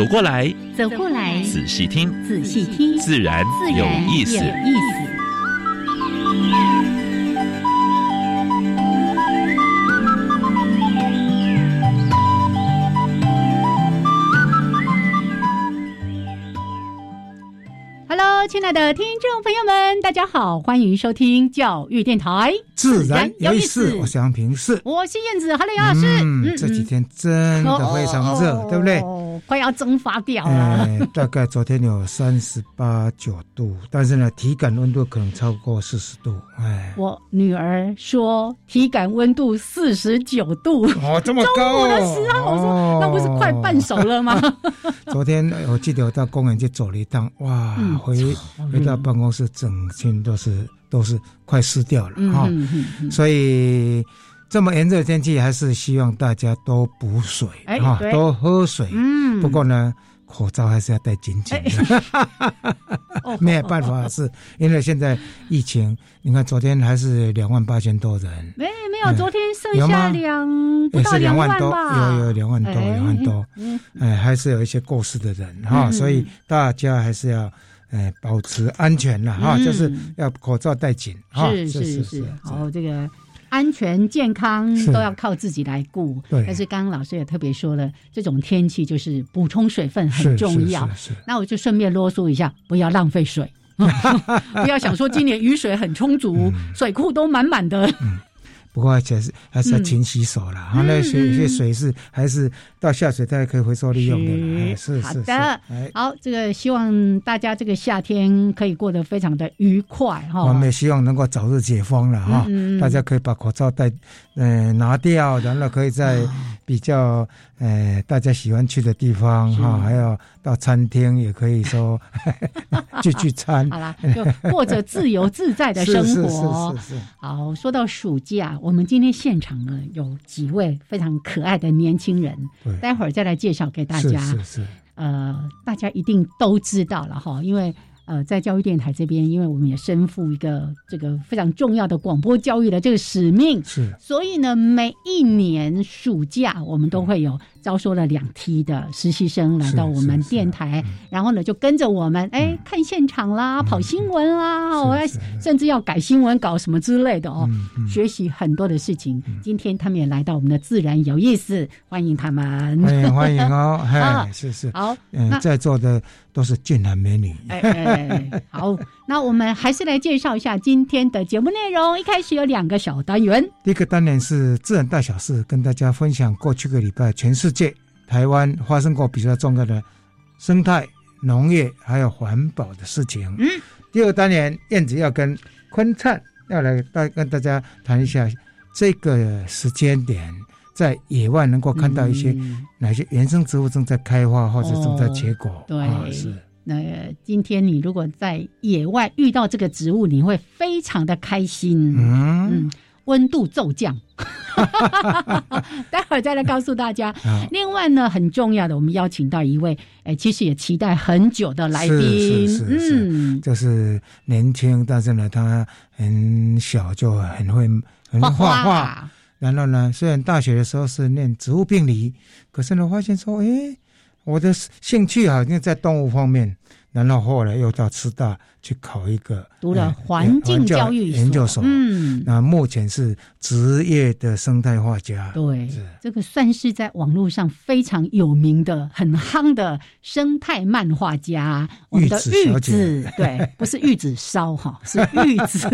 走过来，走过来，仔细听，仔细听，自然有意思。Hello，亲爱的听众朋友们，大家好，欢迎收听教育电台，自然有意思。我是杨平，是我是燕子，哈喽，杨老师。嗯，这几天真的非常热，对不对？哦快要蒸发掉了。大概昨天有三十八九度，但是呢，体感温度可能超过四十度。哎，我女儿说体感温度四十九度，哦，这么高。中午的时候，我说那不是快半熟了吗？昨天我记得我到公园去走了一趟，哇，回回到办公室，整天都是都是快湿掉了哈。所以。这么炎热的天气，还是希望大家多补水哈，多喝水。嗯，不过呢，口罩还是要戴紧紧的。没有办法，是因为现在疫情，你看昨天还是两万八千多人。没没有，昨天剩下两不到两万多，有有两万多，两万多。哎，还是有一些过世的人哈，所以大家还是要哎保持安全了哈，就是要口罩戴紧。是是是，好这个。安全健康都要靠自己来顾，但是刚刚老师也特别说了，这种天气就是补充水分很重要。那我就顺便啰嗦一下，不要浪费水，不要想说今年雨水很充足，水库都满满的。不过，还是还是要勤洗手了。哈，那些有些水是还是到下水道可以回收利用的。是是的，好，这个希望大家这个夏天可以过得非常的愉快哈。我们也希望能够早日解封了哈，大家可以把口罩戴嗯拿掉，然后可以在比较呃大家喜欢去的地方哈，还有到餐厅也可以说 聚聚餐。好了，就过着自由自在的生活。是是是。好，说到暑假。我们今天现场呢有几位非常可爱的年轻人，待会儿再来介绍给大家。是是，呃，大家一定都知道了哈，因为。呃，在教育电台这边，因为我们也身负一个这个非常重要的广播教育的这个使命，是，所以呢，每一年暑假我们都会有招收了两梯的实习生来到我们电台，然后呢，就跟着我们哎看现场啦，跑新闻啦，我甚至要改新闻稿什么之类的哦，学习很多的事情。今天他们也来到我们的自然有意思，欢迎他们，欢迎欢迎哦，哎，是是，好，嗯，在座的。都是俊男美女。哎哎，好，那我们还是来介绍一下今天的节目内容。一开始有两个小单元，第一个单元是自然大小事，跟大家分享过去个礼拜全世界台湾发生过比较重要的生态、农业还有环保的事情。嗯，第二个单元燕子要跟坤灿要来大跟大家谈一下这个时间点。在野外能够看到一些哪些原生植物正在开花或者正在结果？对，是。那今天你如果在野外遇到这个植物，你会非常的开心。嗯，温度骤降。待会儿再来告诉大家。另外呢，很重要的，我们邀请到一位，哎，其实也期待很久的来宾。是是是，嗯，就是年轻，但是呢，他很小就很会很会画画。然后呢？虽然大学的时候是念植物病理，可是呢，发现说，哎，我的兴趣好像在动物方面。然后后来又到师大去考一个，读了环境教育研究所。嗯，那目前是职业的生态画家。对，这个算是在网络上非常有名的、很夯的生态漫画家。玉子玉子，对，不是玉子烧哈，是玉子。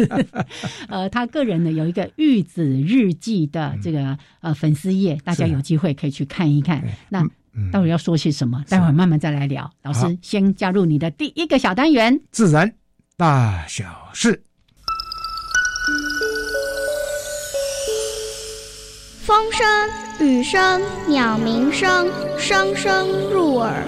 呃，他个人呢有一个玉子日记的这个呃粉丝页，大家有机会可以去看一看。那。待会要说些什么？待会慢慢再来聊。老师先加入你的第一个小单元——自然大小事。风声、雨声、鸟鸣声，声声入耳。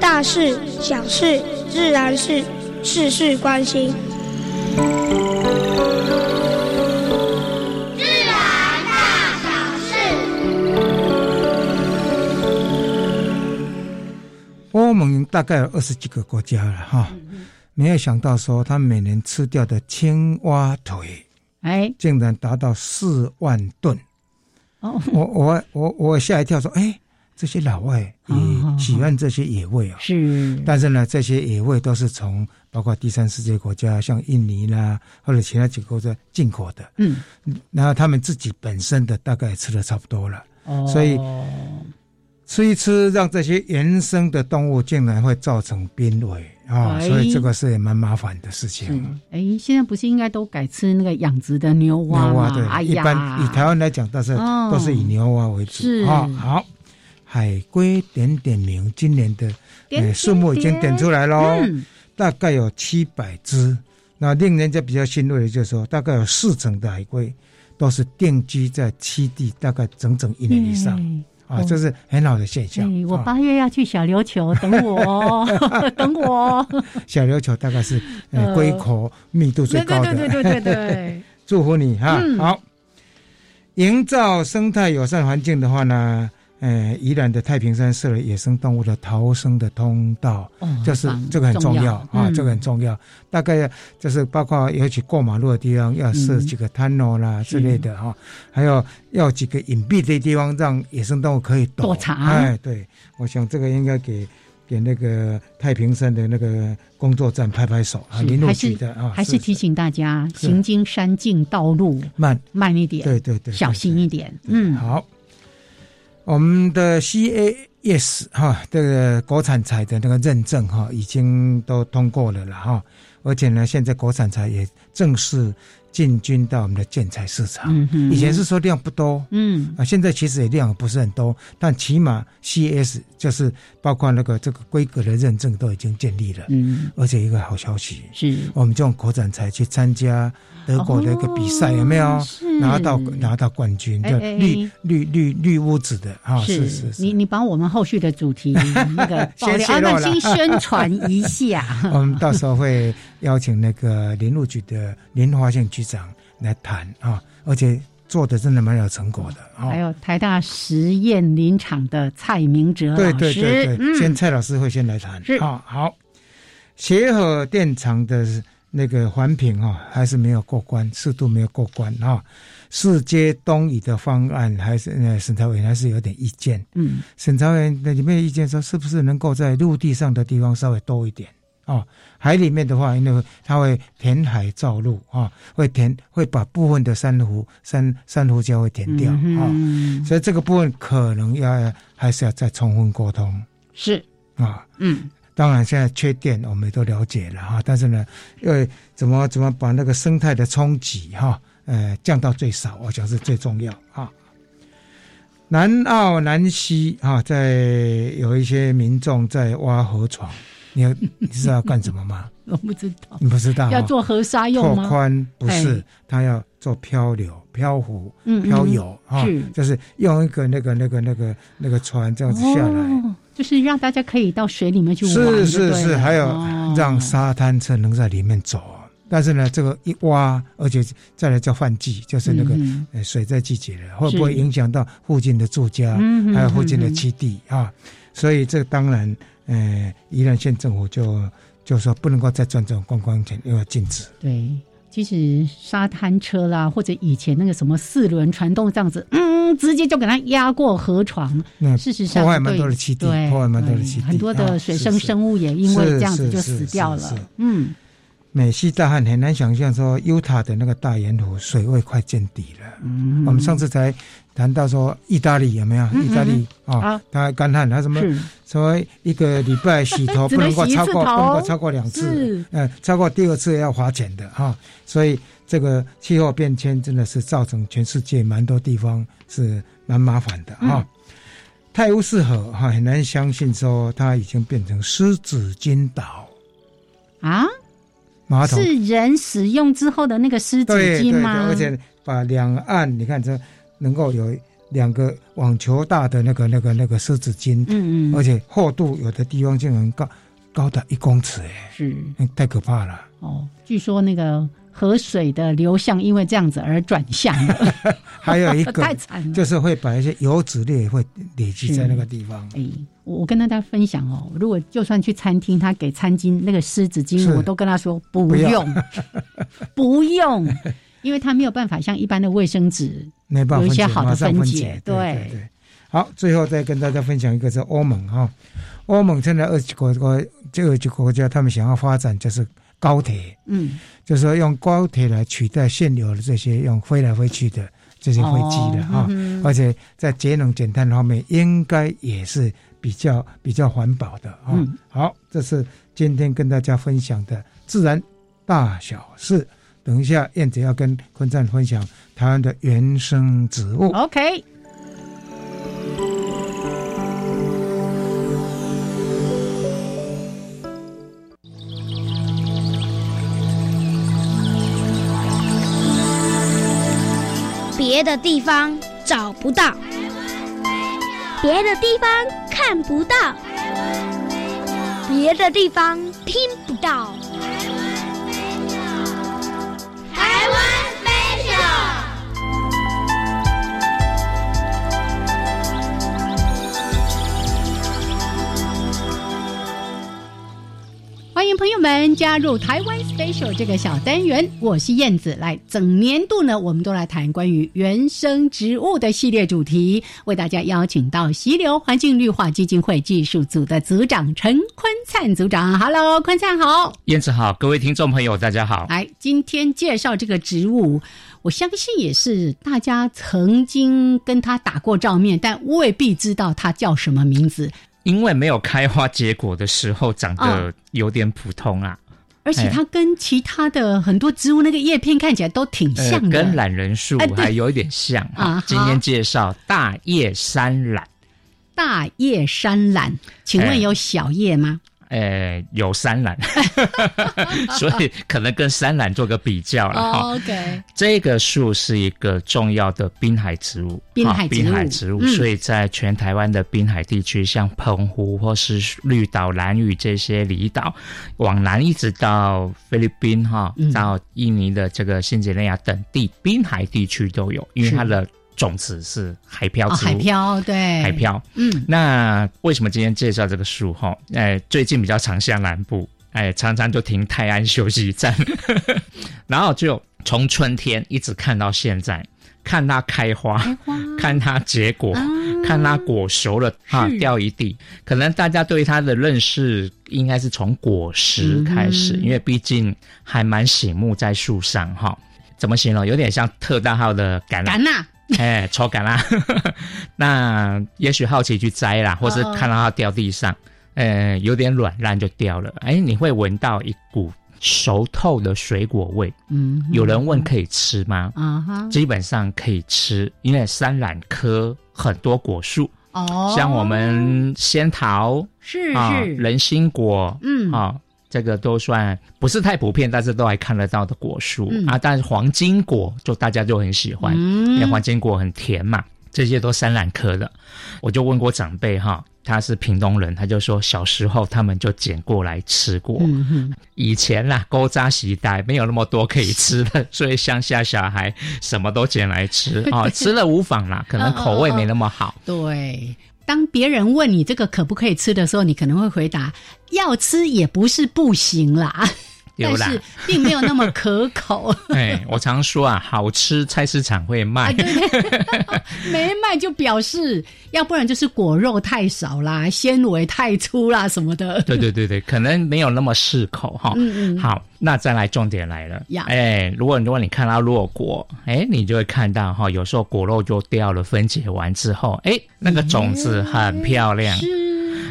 大事、小事、自然事，事事关心。大概有二十几个国家了哈，没有想到说，他每年吃掉的青蛙腿。哎，竟然达到四万吨！哦，我我我我吓一跳，说：“哎，这些老外也喜欢这些野味啊。”是，但是呢，这些野味都是从包括第三世界国家，像印尼啦，或者其他几个国家进口的。嗯，然后他们自己本身的大概吃的差不多了，所以。吃一吃，让这些原生的动物竟然会造成濒危啊！所以这个是也蛮麻烦的事情。哎，现在不是应该都改吃那个养殖的牛蛙牛蛙？对，一般以台湾来讲，都是都是以牛蛙为主啊。好，海龟点点名，今年的呃数目已经点出来喽，大概有七百只。那令人家比较欣慰的就是说，大概有四成的海龟都是定居在栖地，大概整整一年以上。啊，这是很好的现象。我八月要去小琉球，等我，等我。小琉球大概是呃龟壳密度最高的。对对对对对。祝福你哈，好。营造生态友善环境的话呢？呃，宜兰的太平山设了野生动物的逃生的通道，就是这个很重要啊，这个很重要。大概就是包括尤其过马路的地方要设几个 tunnel 啦之类的哈，还有要几个隐蔽的地方让野生动物可以躲藏。哎，对，我想这个应该给给那个太平山的那个工作站拍拍手啊，林路局的啊，还是提醒大家行经山径道路慢慢一点，对对对，小心一点。嗯，好。我们的 CAS 哈，这个国产材的那个认证哈，已经都通过了了哈，而且呢，现在国产材也正式。进军到我们的建材市场，以前是说量不多，嗯。啊，现在其实也量不是很多，但起码 CS 就是包括那个这个规格的认证都已经建立了，嗯，而且一个好消息是，我们就用国产材去参加德国的一个比赛，有没有？拿到拿到冠军？叫绿绿绿绿屋子的啊，是是是，你你把我们后续的主题那个 先泄露先宣传一下，我们到时候会邀请那个林路局的林华县局。长来谈啊，而且做的真的蛮有成果的。还有台大实验林场的蔡明哲对对对对，先蔡老师会先来谈。啊，好，协和电厂的那个环评啊，还是没有过关，速度没有过关啊。四街东移的方案，还是呃审查委员还是有点意见。嗯，审查委员那里面意见说，是不是能够在陆地上的地方稍微多一点？哦，海里面的话，因为它会填海造陆啊，会填会把部分的珊瑚珊珊瑚礁会填掉啊，所以这个部分可能要还是要再充分沟通。是啊，嗯，当然现在缺电我们都了解了哈，但是呢，因为怎么怎么把那个生态的冲击哈，呃降到最少，我想是最重要啊。南澳南溪啊，在有一些民众在挖河床。你你知道要干什么吗？我不知道。你不知道？要做河沙用吗？拓宽不是，他要做漂流、漂浮、漂游啊，就是用一个那个、那个、那个、那个船这样子下来，就是让大家可以到水里面去玩。是是是，还有让沙滩车能在里面走。但是呢，这个一挖，而且再来叫换季，就是那个水在季节了，会不会影响到附近的住家，还有附近的基地啊？所以这当然。呃，宜兰县政府就就说不能够再赚这种观光钱，又要禁止。对，其实沙滩车啦，或者以前那个什么四轮传动这样子，嗯，直接就给它压过河床。那事实上，破坏蛮多的基地，破坏蛮多的基地，很多的水生生物也因为这样子就死掉了。嗯。美西大旱很难想象，说犹他的那个大盐湖水位快见底了。嗯，我们上次才谈到说意大利有没有？意大利啊，它干旱，他什么？说一个礼拜洗头 不能够超过，不能够超过两次。嗯，超过第二次要花钱的哈。所以这个气候变迁真的是造成全世界蛮多地方是蛮麻烦的哈。泰晤士河哈很难相信说它已经变成湿纸巾岛啊。马桶是人使用之后的那个湿纸巾吗？而且把两岸你看这能够有两个网球大的那个那个那个湿纸巾，嗯嗯，而且厚度有的地方竟然高高达一公尺，哎，是太可怕了。哦，据说那个河水的流向因为这样子而转向了，还有一个 太惨了，就是会把一些油脂类会累积在那个地方。哎，我我跟大家分享哦，如果就算去餐厅，他给餐巾那个湿纸巾，我都跟他说不用，不用。因为它没有办法像一般的卫生纸，没办法有一些好的分解。对对对。好，最后再跟大家分享一个是欧盟哈，欧盟现在二十国国这二十国家，他们想要发展就是高铁，嗯，就是说用高铁来取代现有的这些用飞来飞去的这些飞机的哈，而且在节能减碳方面应该也是比较比较环保的啊。好，这是今天跟大家分享的自然大小事。等一下，燕子要跟坤赞分享台湾的原生植物。OK。别的地方找不到，别的地方看不到，别的地方听不到。Taiwan. 欢迎朋友们加入台湾 Special 这个小单元，我是燕子。来，整年度呢，我们都来谈关于原生植物的系列主题，为大家邀请到溪流环境绿化基金会技术组的组长陈坤灿组长。Hello，坤灿好，燕子好，各位听众朋友大家好。来，今天介绍这个植物，我相信也是大家曾经跟他打过照面，但未必知道它叫什么名字。因为没有开花结果的时候，长得有点普通啊，而且它跟其他的很多植物那个叶片看起来都挺像的，跟懒人树还有一点像啊。今天介绍大叶山懒，大叶山懒，请问有小叶吗？呃，有山榄，所以可能跟山榄做个比较了哈。OK，这个树是一个重要的滨海植物，滨海滨海植物，所以在全台湾的滨海地区，像澎湖或是绿岛、蓝屿这些离岛，往南一直到菲律宾哈，到印尼的这个新几内亚等地，滨海地区都有，因为它的。种子是海漂植物，海漂对海漂。嗯，那为什么今天介绍这个树？哈，哎，最近比较常下南部，哎，常常就停泰安休息站，然后就从春天一直看到现在，看它开花，看它结果，看它果熟了啊，掉一地。可能大家对它的认识应该是从果实开始，因为毕竟还蛮醒目在树上哈。怎么形容？有点像特大号的橄榄。哎，抽干啦！那也许好奇去摘啦，或是看到它掉地上，呃，有点软烂就掉了。哎，你会闻到一股熟透的水果味。嗯，有人问可以吃吗？啊哈，基本上可以吃，因为山榄科很多果树哦，像我们仙桃是是人参果，嗯啊。这个都算不是太普遍，但是都还看得到的果树啊。但是黄金果就大家就很喜欢，因为黄金果很甜嘛。这些都山榄科的，我就问过长辈哈，他是屏东人，他就说小时候他们就捡过来吃过。以前啦，勾扎时代没有那么多可以吃的，所以乡下小孩什么都捡来吃 啊，吃了无妨啦，可能口味没那么好。对。当别人问你这个可不可以吃的时候，你可能会回答：要吃也不是不行啦。但是并没有那么可口。哎，我常说啊，好吃菜市场会卖，没卖就表示，要不然就是果肉太少啦，纤维太粗啦什么的。对对对对，可能没有那么适口哈。嗯嗯。好，那再来重点来了。哎，如果如果你看到落果，哎，你就会看到哈，有时候果肉就掉了，分解完之后，哎，那个种子很漂亮。哎，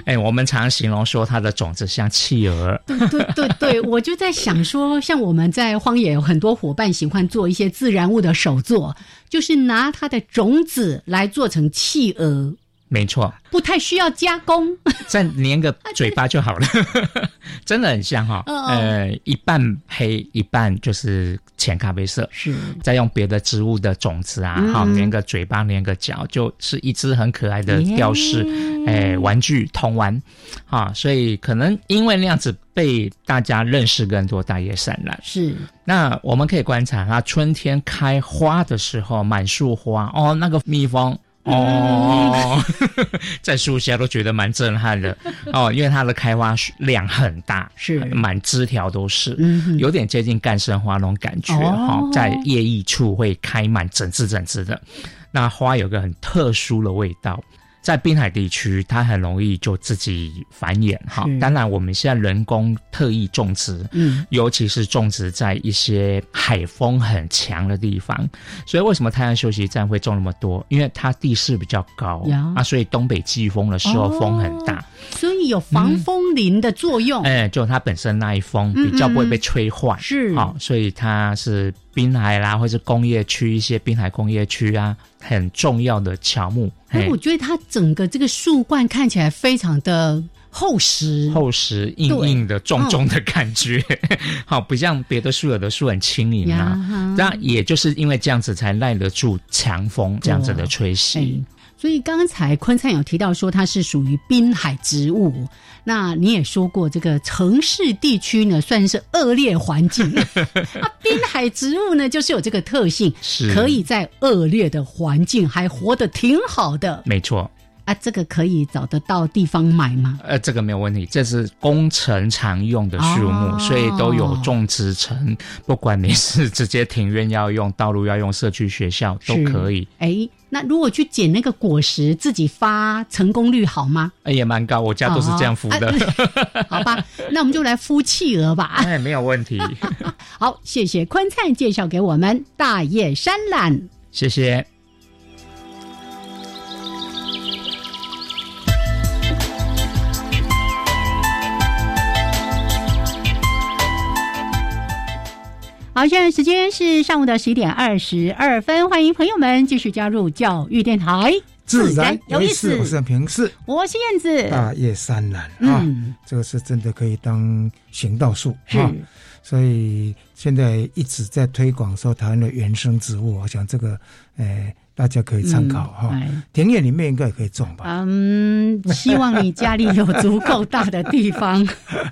哎我们常形容说它的种子像企鹅。对对对对，我就在想说，像我们在荒野有很多伙伴喜欢做一些自然物的手作，就是拿它的种子来做成企鹅。没错，不太需要加工，再粘个嘴巴就好了，真的很像哈。呃，一半黑，一半就是浅咖啡色，是。再用别的植物的种子啊，好粘个嘴巴，粘个脚，就是一只很可爱的吊饰，哎，玩具童玩，啊，所以可能因为那样子被大家认识更多大叶山兰。是。那我们可以观察它春天开花的时候，满树花哦，那个蜜蜂。哦，在树下都觉得蛮震撼的。哦，因为它的开花量很大，是。满枝条都是，有点接近干生花那种感觉哈，在叶翼处会开满整枝整枝的，那花有个很特殊的味道。在滨海地区，它很容易就自己繁衍哈。当然，我们现在人工特意种植，嗯，尤其是种植在一些海风很强的地方。所以，为什么太阳休息站会种那么多？因为它地势比较高啊，所以东北季风的时候风很大，所以有防风林的作用。哎，就它本身那一风比较不会被吹坏，是啊，所以它是滨海啦，或者工业区一些滨海工业区啊。很重要的乔木，哎，我觉得它整个这个树冠看起来非常的厚实，厚实硬硬的、重重的感觉，好不像别的树，有的树很轻盈啊。那也就是因为这样子，才耐得住强风这样子的吹袭。所以刚才坤灿有提到说它是属于滨海植物，那你也说过这个城市地区呢算是恶劣环境，啊，滨海植物呢就是有这个特性，是。可以在恶劣的环境还活得挺好的，没错。啊，这个可以找得到地方买吗？呃，这个没有问题，这是工程常用的树木，所以都有种植成，不管你是直接庭院要用，道路要用，社区学校都可以。哎，那如果去捡那个果实自己发，成功率好吗？哎，也蛮高，我家都是这样孵的。好吧，那我们就来孵企鹅吧。哎，没有问题。好，谢谢坤灿介绍给我们大叶山榄，谢谢。好，现在时间是上午的十一点二十二分，欢迎朋友们继续加入教育电台，自然有意思。我是平。视，我是燕子，大叶山兰啊，这个是真的可以当行道树啊，所以现在一直在推广说台湾的原生植物，我想这个诶。大家可以参考哈，田野里面应该也可以种吧。嗯，希望你家里有足够大的地方。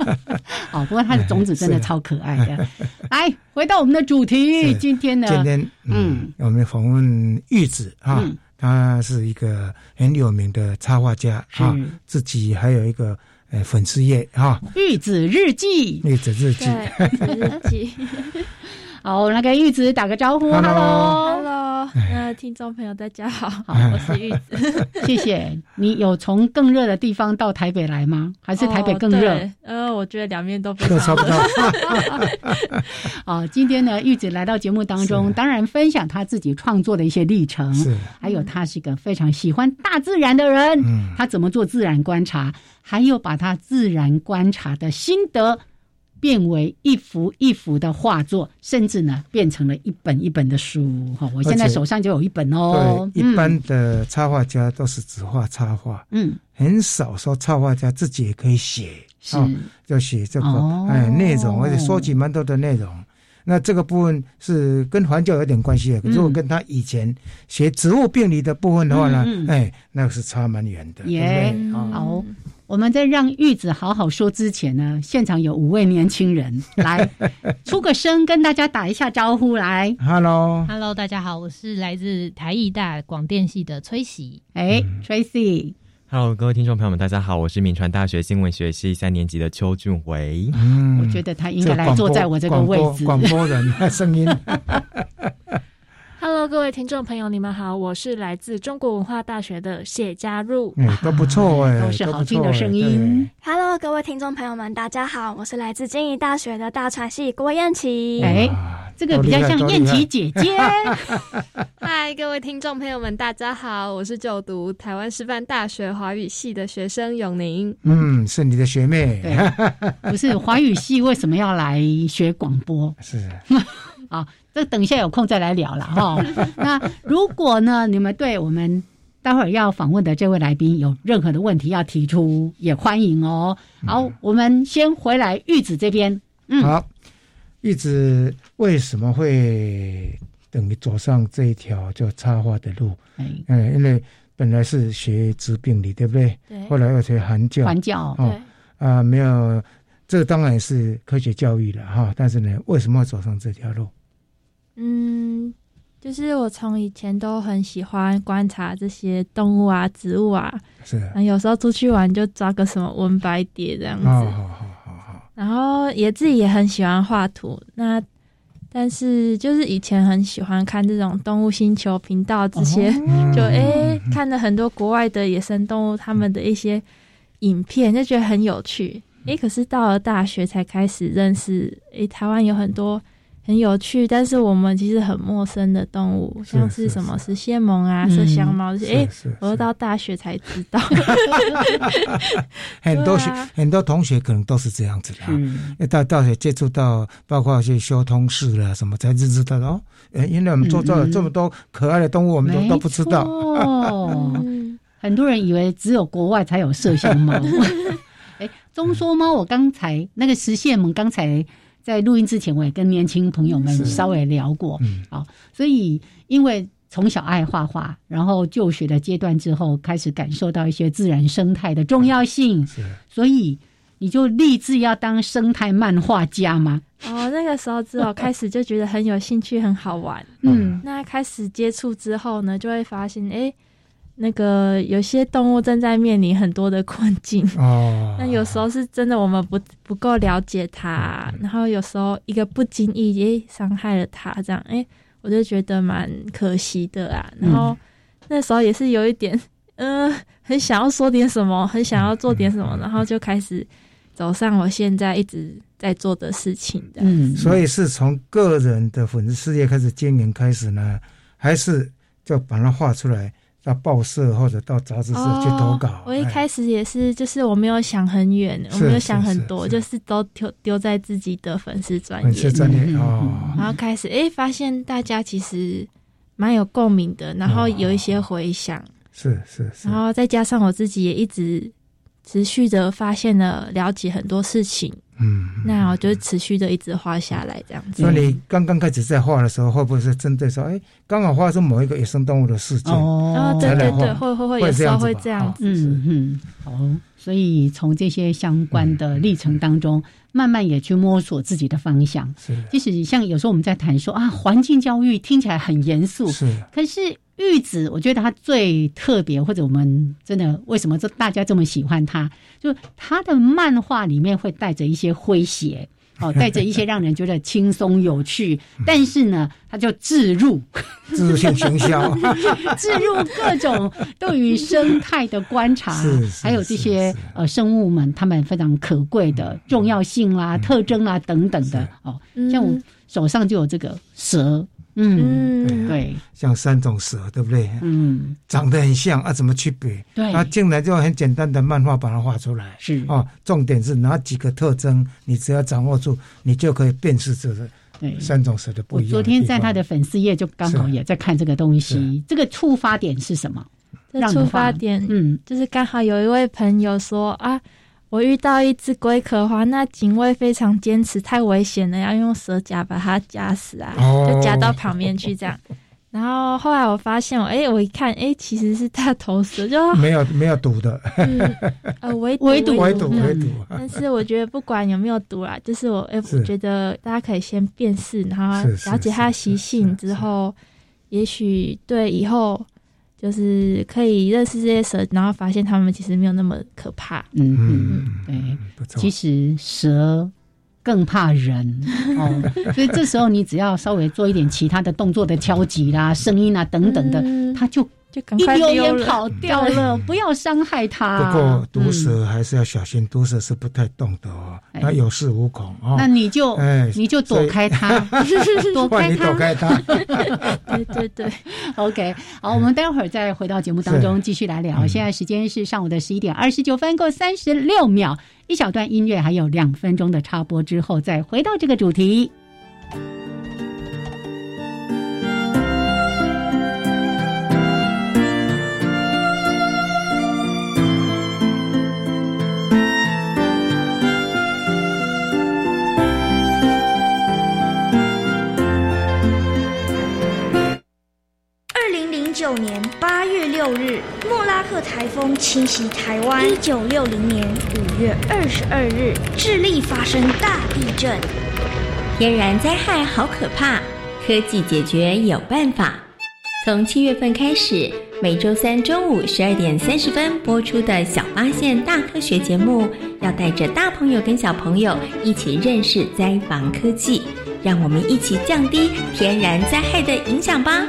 哦，不过它的种子真的超可爱的。来，回到我们的主题，今天呢？今天嗯，我们访问玉子啊，他是一个很有名的插画家啊，自己还有一个呃粉丝页哈，玉子日记，玉子日记，日记。好，我来跟玉子打个招呼，Hello，Hello，呃，听众朋友大家好，好，我是玉子，谢谢你有从更热的地方到台北来吗？还是台北更热？呃，我觉得两面都非常热。好，今天呢，玉子来到节目当中，当然分享他自己创作的一些历程，是，还有他是一个非常喜欢大自然的人，嗯，他怎么做自然观察，还有把他自然观察的心得。变为一幅一幅的画作，甚至呢变成了一本一本的书。哈，我现在手上就有一本哦。对，一般的插画家都是只画插画，嗯，很少说插画家自己也可以写，是，就写这个哎内容，而且收集蛮多的内容。那这个部分是跟环境有点关系的，如果跟他以前学植物病理的部分的话呢，哎，那个是差蛮远的。耶，好。我们在让玉子好好说之前呢，现场有五位年轻人 来出个声，跟大家打一下招呼。来，Hello，Hello，大家好，我是来自台艺大广电系的崔喜。哎，Tracy，Hello，各位听众朋友们，大家好，我是明传大学新闻学系三年级的邱俊伟。嗯，我觉得他应该来坐在我这个位置，广播人 声音。Hello，各位听众朋友，你们好，我是来自中国文化大学的谢佳入，都不错哎，都是好听的声音。Hello，各位听众朋友们，大家好，我是来自金宜大学的大传系郭燕琪。哎，这个比较像燕琪姐姐。嗨，各位听众朋友们，大家好，我是就读台湾师范大学华语系的学生永宁。嗯，是你的学妹。不是华语系为什么要来学广播？是啊。这等一下有空再来聊了哈。那如果呢，你们对我们待会儿要访问的这位来宾有任何的问题要提出，也欢迎哦。好，我们先回来玉子这边。嗯，好，玉子为什么会等于走上这一条叫插花的路？嗯，因为本来是学治病理，对不对？对。后来又学寒教。寒教。对。啊，没有，这当然是科学教育了哈。但是呢，为什么要走上这条路？嗯。就是我从以前都很喜欢观察这些动物啊、植物啊，是。那有时候出去玩就抓个什么文白蝶这样子，好好好好好。然后也自己也很喜欢画图，那但是就是以前很喜欢看这种动物星球频道这些，就哎看了很多国外的野生动物他们的一些影片，就觉得很有趣。哎，可是到了大学才开始认识，哎，台湾有很多。很有趣，但是我们其实很陌生的动物，像是什么是蟹獴啊、麝香猫这些，哎，我到大学才知道。很多学很多同学可能都是这样子的，嗯，到大学接触到，包括一些修通识了什么，才知知道哦，哎，原来我们做到了这么多可爱的动物，我们都都不知道。哦，很多人以为只有国外才有麝香猫。哎，中说猫，我刚才那个石蟹獴刚才。在录音之前，我也跟年轻朋友们稍微聊过，啊，所以因为从小爱画画，然后就学的阶段之后，开始感受到一些自然生态的重要性，所以你就立志要当生态漫画家吗？哦，那个时候之后 开始就觉得很有兴趣，很好玩，嗯，那开始接触之后呢，就会发现，哎。那个有些动物正在面临很多的困境哦，那有时候是真的我们不不够了解它，然后有时候一个不经意诶伤害了它，这样诶我就觉得蛮可惜的啊。然后那时候也是有一点嗯，很想要说点什么，很想要做点什么，然后就开始走上我现在一直在做的事情的。嗯，所以是从个人的粉丝事业开始经营开始呢，还是就把它画出来？到报社或者到杂志社去投稿。我一开始也是，就是我没有想很远，我没有想很多，就是都丢丢在自己的粉丝专业。粉丝专业哦。然后开始哎，发现大家其实蛮有共鸣的，然后有一些回响。是是是。然后再加上我自己也一直持续的发现了了解很多事情。嗯，那我就持续的一直画下来这样子。那你刚刚开始在画的时候，会不会是针对说，哎，刚好画出某一个野生动物的事件？哦，对对对，会会会有时候会这样子。嗯嗯，好，所以从这些相关的历程当中，慢慢也去摸索自己的方向。是，即使像有时候我们在谈说啊，环境教育听起来很严肃，是，可是。玉子，我觉得他最特别，或者我们真的为什么这大家这么喜欢他？就他的漫画里面会带着一些诙谐，哦，带着一些让人觉得轻松有趣，但是呢，他就置入，置入性行销，置入各种对于生态的观察，还有这些呃生物们他们非常可贵的重要性啦、特征啦等等的哦，像我手上就有这个蛇。嗯，对，像三种蛇，对不对？嗯，长得很像啊，怎么区别？对，他进来就很简单的漫画把它画出来。是哦，重点是哪几个特征，你只要掌握住，你就可以辨识这个三种蛇的不一样。我昨天在他的粉丝页就刚好也在看这个东西，这个触发点是什么？这触发点，嗯，就是刚好有一位朋友说啊。我遇到一只龟壳花，那警卫非常坚持，太危险了，要用蛇夹把它夹死啊，就夹到旁边去这样。然后后来我发现，我哎，我一看，哎，其实是大头蛇，就 没有没有毒的，呃，围围堵围堵围堵。但是我觉得不管有没有毒啦，就是我哎，我觉得大家可以先辨识，然后了解它的习性之后，也许对以后。就是可以认识这些蛇，然后发现它们其实没有那么可怕。嗯嗯，嗯对，其实蛇更怕人 哦，所以这时候你只要稍微做一点其他的动作的敲击啦、声音啊等等的，它就。就赶快溜跑掉了，不要伤害它。不过毒蛇还是要小心，毒蛇是不太动的哦，它有恃无恐哦。那你就哎，你就躲开它，躲开它，躲开它。对对对，OK。好，我们待会儿再回到节目当中继续来聊。现在时间是上午的十一点二十九分，过三十六秒，一小段音乐，还有两分钟的插播之后，再回到这个主题。九年八月六日，莫拉克台风侵袭台湾。一九六零年五月二十二日，智利发生大地震。天然灾害好可怕，科技解决有办法。从七月份开始，每周三中午十二点三十分播出的《小发现大科学》节目，要带着大朋友跟小朋友一起认识灾防科技。让我们一起降低天然灾害的影响吧。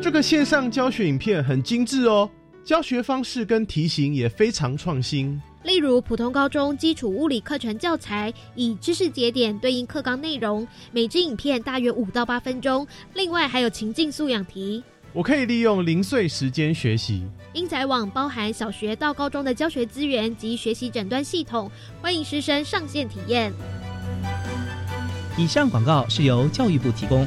这个线上教学影片很精致哦，教学方式跟题型也非常创新。例如，普通高中基础物理课程教材，以知识节点对应课纲内容，每支影片大约五到八分钟。另外还有情境素养题，我可以利用零碎时间学习。英才网包含小学到高中的教学资源及学习诊断系统，欢迎师生上线体验。以上广告是由教育部提供。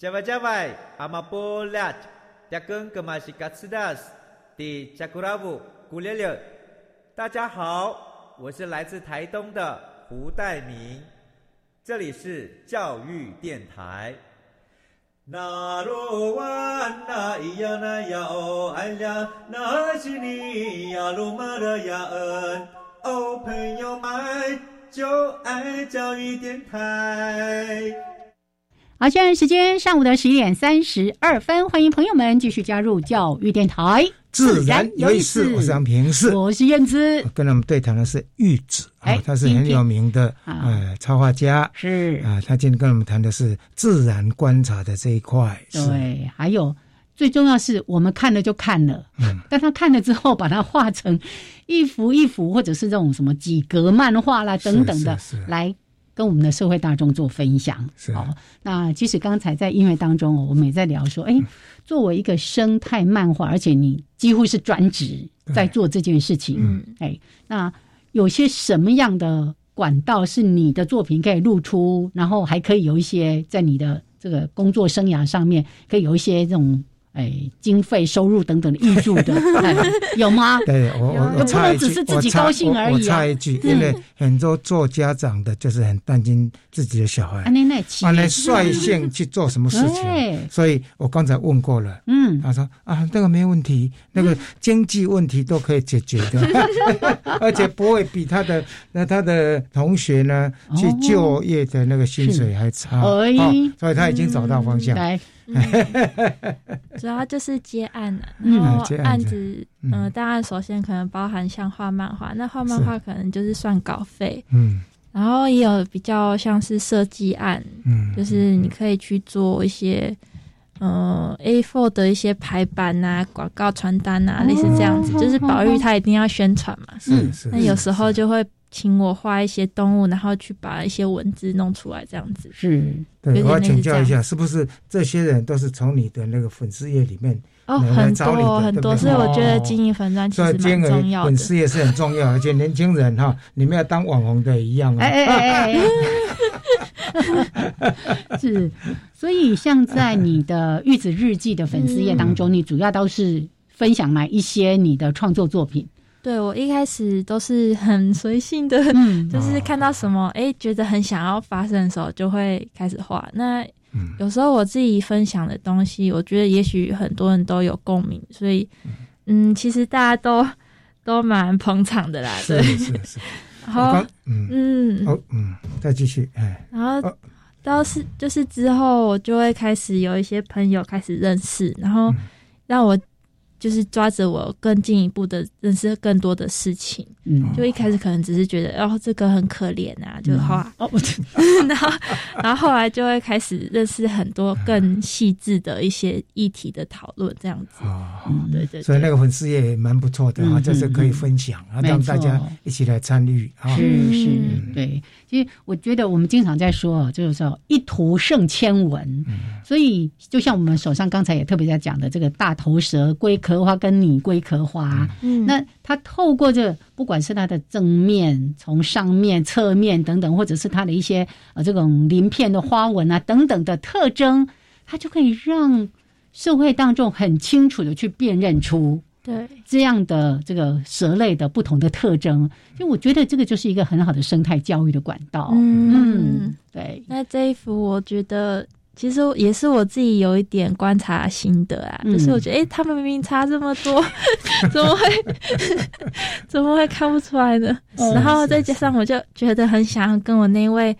加外加外，阿玛波拉，扎根格玛西卡斯达斯，的加古拉布古列列。大家好，我是来自台东的胡代明，这里是教育电台。那罗哇那咿呀那呀哦哎呀，那是你呀鲁玛的呀恩哦，朋友们就爱教育电台。好，现在时间上午的十一点三十二分，欢迎朋友们继续加入教育电台，自然有意思。我是杨平，是我是燕姿，跟他们对谈的是玉子，哎，他是很有名的呃插画家，是。啊，他今天跟我们谈的是自然观察的这一块，对，还有最重要是我们看了就看了，嗯，但他看了之后，把它画成一幅一幅，或者是这种什么几格漫画啦等等的来。跟我们的社会大众做分享，好。那其实刚才在音乐当中，我们也在聊说，哎，作为一个生态漫画，而且你几乎是专职在做这件事情，嗯，哎，那有些什么样的管道是你的作品可以露出，然后还可以有一些在你的这个工作生涯上面，可以有一些这种。哎，经费收入等等的益助的 有吗？对我我我插一句，我插一句，因为很多做家长的，就是很担心自己的小孩，完了率性去做什么事情，所以我刚才问过了，嗯，他说啊，那个没问题，那个经济问题都可以解决的，而且不会比他的那他的同学呢去就业的那个薪水还差，所以他已经找到方向。主要就是接案了，然后案子，嗯，当然首先可能包含像画漫画，那画漫画可能就是算稿费，嗯，然后也有比较像是设计案，嗯，就是你可以去做一些，呃，A4 的一些排版啊、广告传单啊，类似这样子，就是宝玉他一定要宣传嘛，是是，那有时候就会。请我画一些动物，然后去把一些文字弄出来，这样子。是，对，我要请教一下，是不是这些人都是从你的那个粉丝页里面哦，很多很多，所以我觉得经营粉钻其实蛮重要的。粉丝页是很重要，而且年轻人哈，你们要当网红的一样啊。哎哎哎，是，所以像在你的玉子日记的粉丝页当中，你主要都是分享哪一些你的创作作品？对，我一开始都是很随性的，就是看到什么，哎，觉得很想要发生的时候，就会开始画。那有时候我自己分享的东西，我觉得也许很多人都有共鸣，所以，嗯，其实大家都都蛮捧场的啦。是是是。然后，嗯嗯，好，嗯，再继续，哎。然后，到是就是之后，我就会开始有一些朋友开始认识，然后让我。就是抓着我更进一步的认识更多的事情。嗯，就一开始可能只是觉得哦，这个很可怜啊，就好。哦，然后然后后来就会开始认识很多更细致的一些议题的讨论，这样子。啊，对对。所以那个粉丝也蛮不错的啊，就是可以分享啊，让大家一起来参与啊。是是，对。其实我觉得我们经常在说，就是说一图胜千文。所以就像我们手上刚才也特别在讲的这个大头蛇龟壳花跟拟龟壳花，嗯，那它透过这不管是它的正面、从上面、侧面等等，或者是它的一些呃这种鳞片的花纹啊等等的特征，它就可以让社会当中很清楚的去辨认出。对这样的这个蛇类的不同的特征，就我觉得这个就是一个很好的生态教育的管道。嗯，对。那这一幅我觉得其实也是我自己有一点观察心得啊，就是我觉得哎，他们明明差这么多，怎么会怎么会看不出来呢？然后再加上我就觉得很想要跟我那位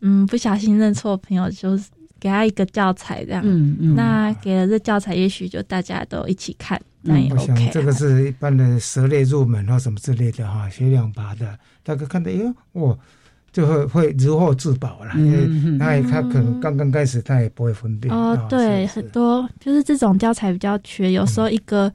嗯不小心认错朋友，就是给他一个教材这样。嗯嗯。那给了这教材，也许就大家都一起看。那也我想这个是一般的蛇类入门或什么之类的哈，学两把的，大概看到哎，哇，就会会如获至宝了。因为那他可能刚刚开始，他也不会分辨。哦，对，很多就是这种教材比较缺，有时候一个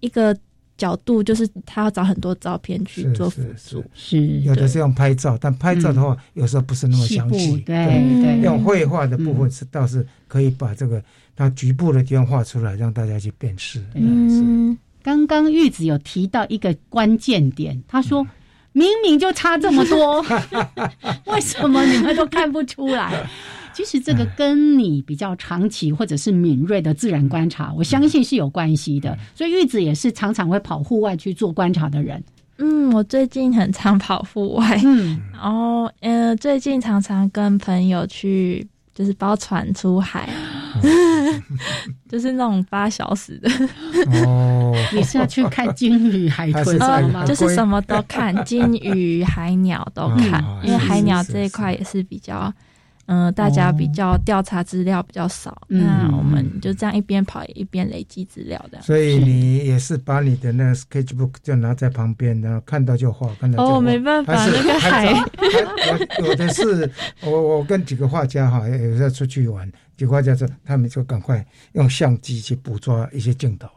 一个角度就是他要找很多照片去做辅助。是，有的是用拍照，但拍照的话有时候不是那么详细。对对，用绘画的部分是倒是可以把这个。它局部的地方画出来，让大家去辨识。嗯，刚刚玉子有提到一个关键点，他说明明就差这么多，为什么你们都看不出来？其实这个跟你比较长期或者是敏锐的自然观察，我相信是有关系的。所以玉子也是常常会跑户外去做观察的人。嗯，我最近很常跑户外。嗯，然后呃，最近常常跟朋友去。就是包船出海，就是那种八小时的。哦，你是要去看鲸鱼、海豚 吗？就是什么都看，鲸鱼、海鸟都看，因为海鸟这一块也是比较。嗯，大家比较调查资料比较少，那我们就这样一边跑一边累积资料的。所以你也是把你的那个 sketchbook 就拿在旁边，然后看到就画，看到就画。哦，没办法，那个海。我有的是，我我跟几个画家哈，有时候出去玩，几个画家说他们就赶快用相机去捕捉一些镜头。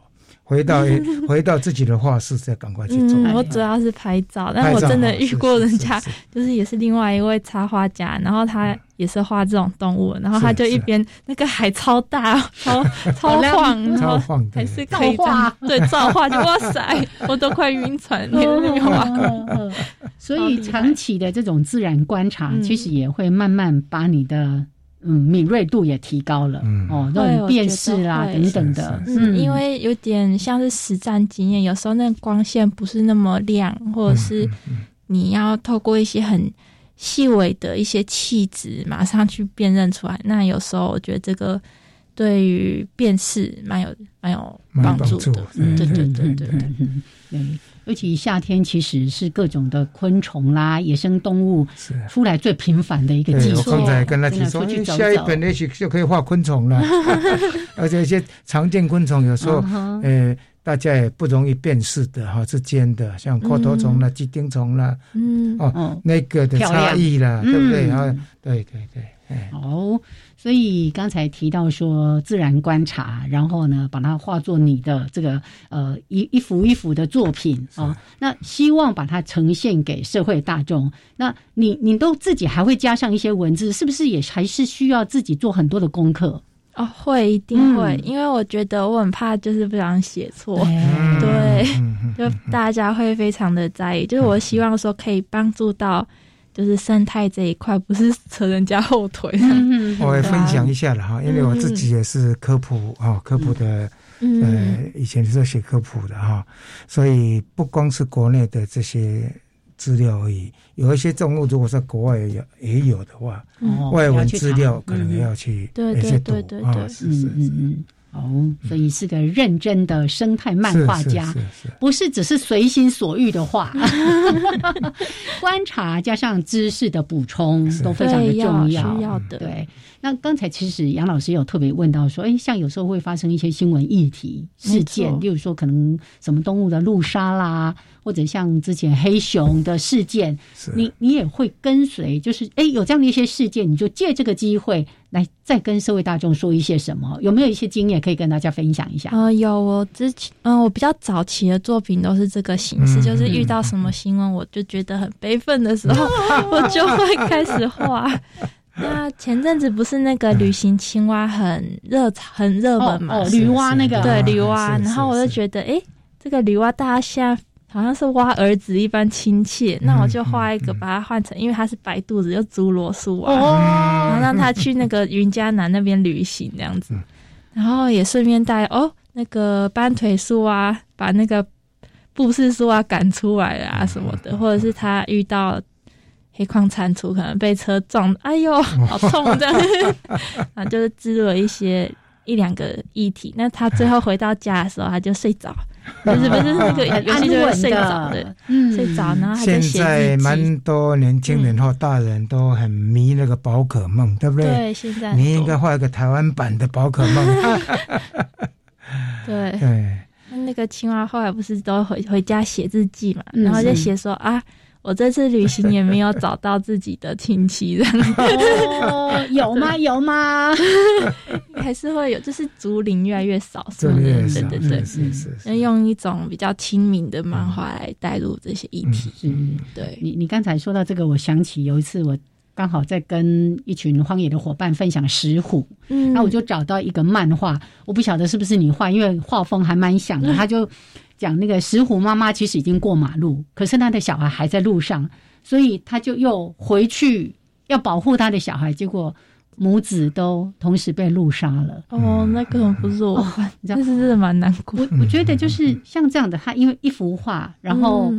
回到 回到自己的画室，再赶快去做。我主要是拍照，但我真的遇过人家，就是也是另外一位插画家，然后他也是画这种动物，然后他就一边那个海超大，超超晃，然后还是可以画，对，照画就哇塞，我都快晕船了。所以长期的这种自然观察，其实也会慢慢把你的。嗯，敏锐度也提高了，嗯。哦，那种辨识啊等等的，嗯，因为有点像是。实战经验，有时候那光线不是那么亮，或者是你要透过一些很细微的一些气质，马上去辨认出来。那有时候我觉得这个对于辨识蛮有蛮有帮助的，对对对对。对，嗯。尤其夏天，其实是各种的昆虫啦、野生动物出来最频繁的一个季节。我刚才跟他提说，下一本也许就可以画昆虫了，而且一些常见昆虫有时候，呃，大家也不容易辨识的哈，之间的像阔头虫啦、鸡丁虫啦，嗯，哦，那个的差异啦，对不对？啊？对对对。好，所以刚才提到说自然观察，然后呢，把它化作你的这个呃一一幅一幅的作品啊，那希望把它呈现给社会大众。那你你都自己还会加上一些文字，是不是也还是需要自己做很多的功课？哦，会一定会，因为我觉得我很怕就是不想写错，对，就大家会非常的在意，就是我希望说可以帮助到。就是生态这一块，不是扯人家后腿。我也分享一下了哈，因为我自己也是科普啊，科普的，呃，以前是写科普的哈，所以不光是国内的这些资料而已，有一些动物如果在国外有也有的话，外文资料可能要去对对对对对，是是是。哦，所以是个认真的生态漫画家，不是只是随心所欲的画，观察加上知识的补充都非常的重要。需要的，对，那刚才其实杨老师有特别问到说，哎，像有时候会发生一些新闻议题事件，例如说可能什么动物的路杀啦，或者像之前黑熊的事件，你你也会跟随，就是哎有这样的一些事件，你就借这个机会来再跟社会大众说一些什么？有没有一些经验可以跟大家分享一下？啊，有，我之前嗯，我比较早期的作品都是这个形式，就是遇到什么新闻，我就觉得很悲愤的时候，我就会开始画。那前阵子不是那个旅行青蛙很热很热门嘛？哦，驴蛙那个对女蛙，然后我就觉得，哎，这个女蛙大家现在好像是挖儿子一般亲切，那我就画一个，把它换成，因为他是白肚子，就侏罗树啊，然后让他去那个云嘉南那边旅行这样子，然后也顺便带哦那个斑腿树啊，把那个布氏树啊赶出来啊什么的，或者是他遇到。黑矿蟾蜍可能被车撞，哎呦，好痛这样，啊，就是植入了一些一两个议题。那他最后回到家的时候，他就睡着，不是不是那个游戏就睡着的，嗯，睡着然后现在蛮多年轻人或大人都很迷那个宝可梦，对不对？对，现在你应该画一个台湾版的宝可梦。对。对，那那个青蛙后来不是都回回家写日记嘛，然后就写说啊。我这次旅行也没有找到自己的亲戚，这样哦，有吗？有吗？还是会有，就是竹林越来越少，是不是？对对对，是是。那用一种比较亲民的漫画来带入这些议题。嗯，对。你你刚才说到这个，我想起有一次我刚好在跟一群荒野的伙伴分享石虎，嗯，那我就找到一个漫画，我不晓得是不是你画，因为画风还蛮像的，他就。讲那个石虎妈妈其实已经过马路，可是他的小孩还在路上，所以他就又回去要保护他的小孩，结果母子都同时被路杀了。哦，那个不是我，但是真的蛮难过。我我觉得就是像这样的，他因为一幅画，然后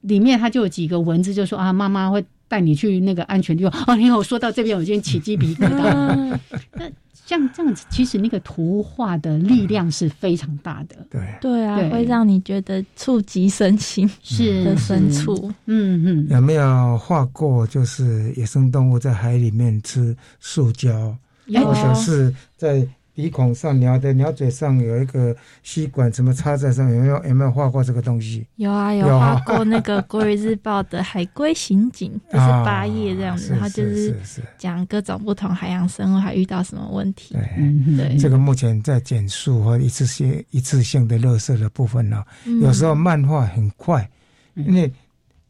里面他就有几个文字，就说啊，妈妈会带你去那个安全地方。哦，你有说到这边，我今天起鸡皮疙瘩。那。像这样子，其实那个图画的力量是非常大的。对对啊，会让你觉得触及身心是的深处。嗯嗯，有没有画过？就是野生动物在海里面吃塑胶，或者是在。鼻孔上鸟的鸟嘴上有一个吸管，怎么插在上面？有没有有没有画过这个东西？有啊，有画过那个《国语日报》的海龟刑警，就是八页这样子，然后就是讲各种不同海洋生物还遇到什么问题。对，这个目前在减速和一次性一次性的热色的部分呢，有时候漫画很快，因为。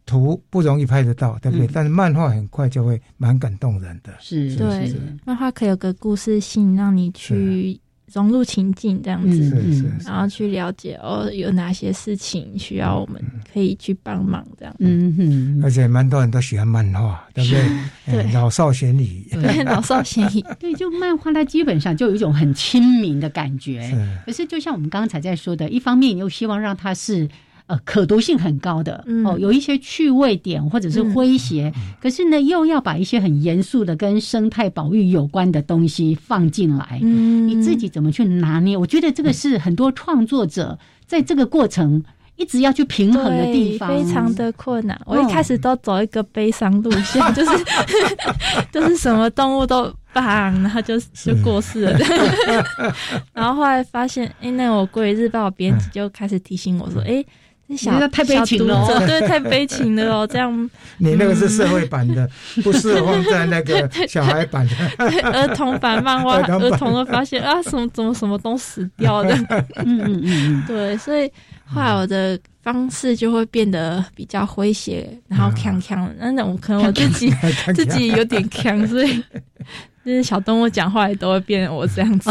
图不容易拍得到，对不对？但是漫画很快就会蛮感动人的。是，对，漫画可以有个故事性，让你去融入情境，这样子，是是，然后去了解哦，有哪些事情需要我们可以去帮忙，这样。嗯哼，而且蛮多人都喜欢漫画，对不对？对，老少咸宜。对，老少咸宜。对，就漫画，它基本上就有一种很亲民的感觉。可是，就像我们刚才在说的，一方面又希望让它是。呃，可读性很高的哦，有一些趣味点或者是诙谐，可是呢，又要把一些很严肃的跟生态保育有关的东西放进来。嗯，你自己怎么去拿捏？我觉得这个是很多创作者在这个过程一直要去平衡的地方，非常的困难。我一开始都走一个悲伤路线，就是 就是什么动物都棒，然后就就过世了。然后后来发现，哎，那我《国语日报》编辑就开始提醒我说，哎。小太悲情了，对，太悲情了哦。这样，你那个是社会版的，不适合放在那个小孩版的儿童版漫画。儿童都发现啊，什么怎么什么都死掉的。嗯嗯嗯，对，所以后来我的方式就会变得比较诙谐，然后锵锵。那我可能我自己自己有点锵，所以就是小动物讲话也都会变我这样子。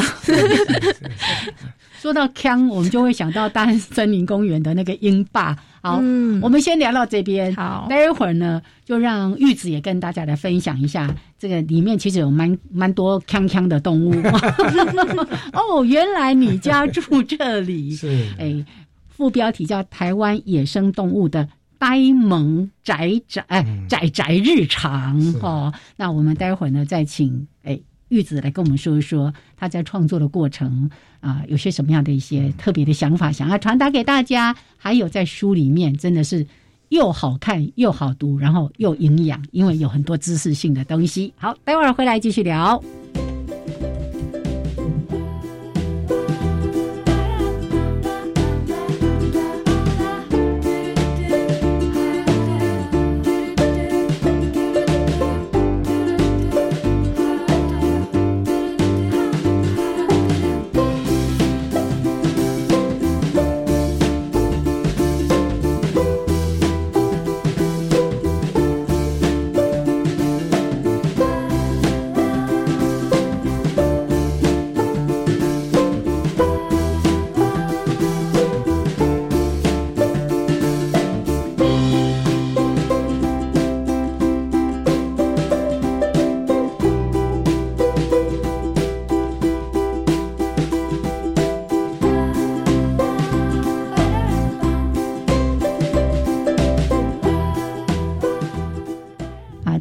说到枪，我们就会想到大安森林公园的那个鹰霸。好，我们先聊到这边。好，待一会儿呢，就让玉子也跟大家来分享一下，这个里面其实有蛮蛮多锵锵的动物。哦，原来你家住这里。是。哎，副标题叫《台湾野生动物的呆萌宅宅宅宅日常》哈。那我们待会儿呢，再请哎。玉子来跟我们说一说他在创作的过程啊，有些什么样的一些特别的想法，想要传达给大家。还有在书里面真的是又好看又好读，然后又营养，因为有很多知识性的东西。好，待会儿回来继续聊。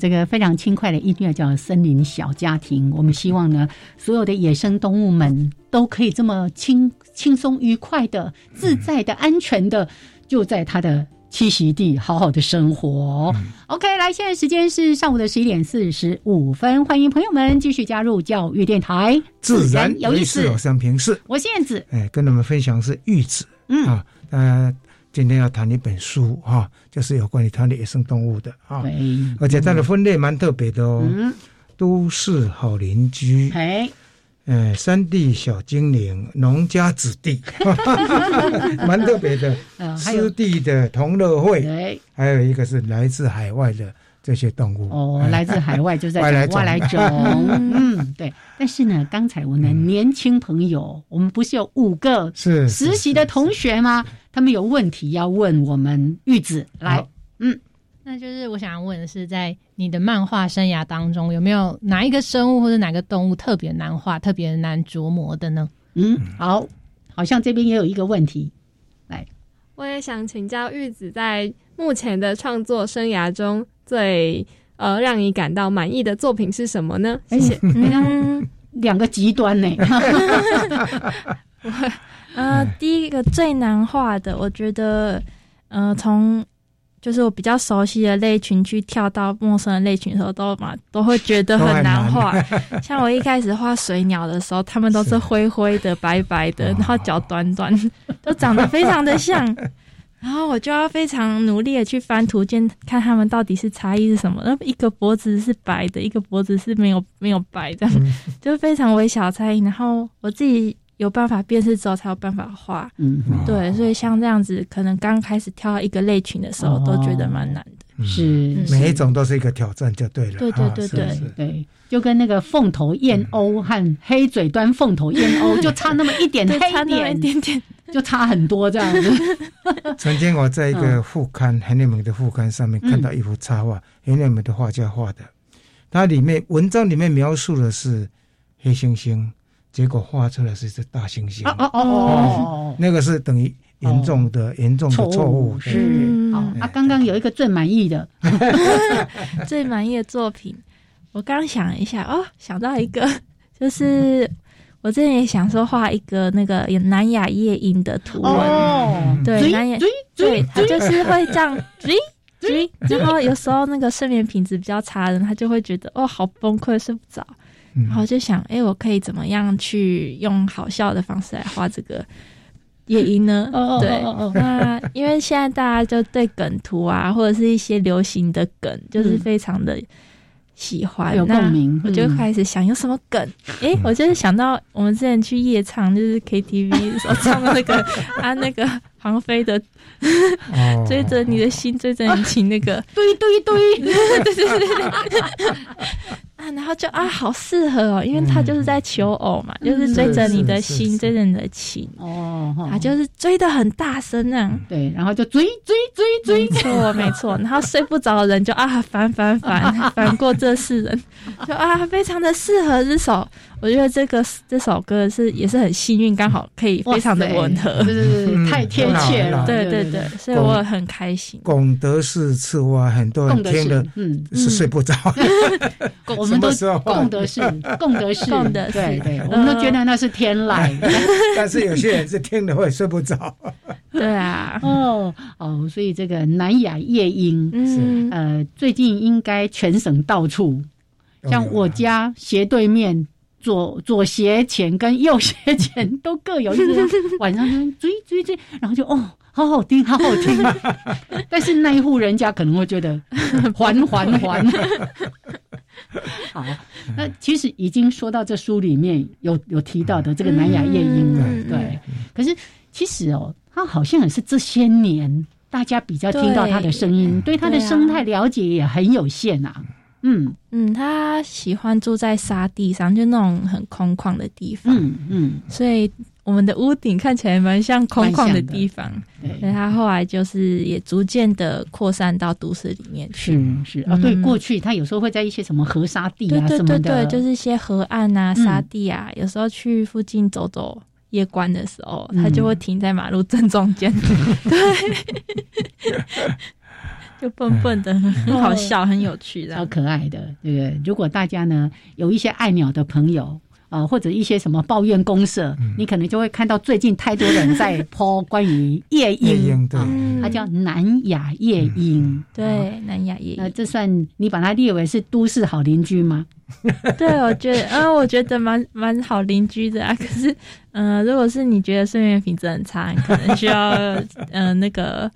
这个非常轻快的音乐叫《森林小家庭》。我们希望呢，所有的野生动物们都可以这么轻轻松、愉快的、自在的、安全的，就在它的栖息地好好的生活。OK，来，现在时间是上午的十一点四十五分，欢迎朋友们继续加入教育电台，自然有意思，有三平四。我是燕子，哎，跟你们分享是玉子，嗯啊，呃。今天要谈一本书哈，就是有关于谈的野生动物的啊，而且它的分类蛮特别的哦。嗯，都市好邻居，哎，呃，山地小精灵，农家子弟，蛮特别的。湿地的同乐会，还有一个是来自海外的。这些动物。哦，来自海外就在 外来种，嗯，对。但是呢，刚才我们年轻朋友，我们不是有五个是实习的同学吗？他们有问题要问我们玉子来，嗯，那就是我想要问的是，在你的漫画生涯当中，有没有哪一个生物或者哪个动物特别难画、特别难琢磨的呢？嗯，好，好像这边也有一个问题，来，我也想请教玉子，在目前的创作生涯中。最呃，让你感到满意的作品是什么呢？谢谢。嗯，两个极端呢。呃，第一个最难画的，我觉得，呃，从就是我比较熟悉的类群去跳到陌生的类群的时候，都嘛都会觉得很难画。像我一开始画水鸟的时候，它们都是灰灰的、白白的，然后脚短短，都长得非常的像。然后我就要非常努力的去翻图鉴，看他们到底是差异是什么。那一个脖子是白的，一个脖子是没有没有白的，就非常微小差异。然后我自己有办法辨识之后，才有办法画。嗯，对，所以像这样子，可能刚开始挑一个类群的时候，都觉得蛮难的。是，每一种都是一个挑战，就对了。对对对对对，就跟那个凤头燕鸥和黑嘴端凤头燕鸥，就差那么一点 黑点，一点点。就差很多这样子。曾经我在一个副刊很有名的副刊上面看到一幅插画，很有名的画家画的，它里面文章里面描述的是黑猩猩，结果画出来是一只大猩猩。哦哦哦，那个是等于严重的严重的错误。是。好，啊，刚刚有一个最满意的，最满意的作品，我刚想一下哦，想到一个，就是。我之前也想说画一个那个南亚夜莺的图文，对，南亚，对，它就是会这样 然后有时候那个睡眠品质比较差的人，他就会觉得哦好崩溃，睡不着，然后就想，哎，我可以怎么样去用好笑的方式来画这个夜莺呢？对，那因为现在大家就对梗图啊，或者是一些流行的梗，就是非常的。喜欢有共鸣，我就开始想有什么梗。哎，我就是想到我们之前去夜唱，就是 KTV 时候唱的那个 啊，那个黄飞的追着你的心，追着你情那个，对对对，对对对。啊，然后就啊，好适合哦，因为他就是在求偶嘛，就是追着你的心，追着你的情哦，他就是追的很大声那样，对，然后就追追追追，没错没错，然后睡不着的人就啊，烦烦烦，烦过这世人，就啊，非常的适合这首。我觉得这个这首歌是也是很幸运，刚好可以非常的吻合，对对对，太贴切了，对对对，所以我很开心。拱德式赤蛙，很多人听了嗯是睡不着，我们都龚德式，龚德式，龚德式，对对，我们都觉得那是天籁，但是有些人是听了会睡不着。对啊，哦哦，所以这个南雅夜莺，嗯。呃，最近应该全省到处，像我家斜对面。左左斜前跟右斜前都各有一个，晚上就追追追，然后就哦，好好听，好好听。但是那一户人家可能会觉得还 还还。好，那其实已经说到这书里面有有提到的这个南亚夜莺了，对。可是其实哦，它好像也是这些年大家比较听到它的声音，对它的生态了解也很有限啊。嗯嗯，他喜欢住在沙地上，就那种很空旷的地方。嗯嗯，所以我们的屋顶看起来蛮像空旷的地方。对，他后来就是也逐渐的扩散到都市里面去。是是啊，对，过去他有时候会在一些什么河沙地啊什么的，就是一些河岸啊、沙地啊，有时候去附近走走夜观的时候，他就会停在马路正中间。对。就笨笨的，很好笑，很有趣的，超可爱的。对不对？如果大家呢有一些爱鸟的朋友。啊，或者一些什么抱怨公社，你可能就会看到最近太多人在泼关于夜莺，对，它叫南亚夜莺，对，南亚夜莺。那这算你把它列为是都市好邻居吗？对，我觉得，嗯，我觉得蛮蛮好邻居的啊。可是，嗯，如果是你觉得睡眠品质很差，你可能需要，嗯，那个，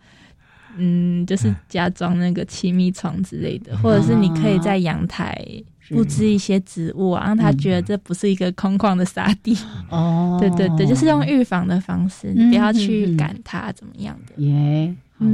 嗯，就是加装那个气密床之类的，或者是你可以在阳台。布置一些植物啊，让他觉得这不是一个空旷的沙地哦。对对对，就是用预防的方式，你不要去赶它，怎么样的？耶，好。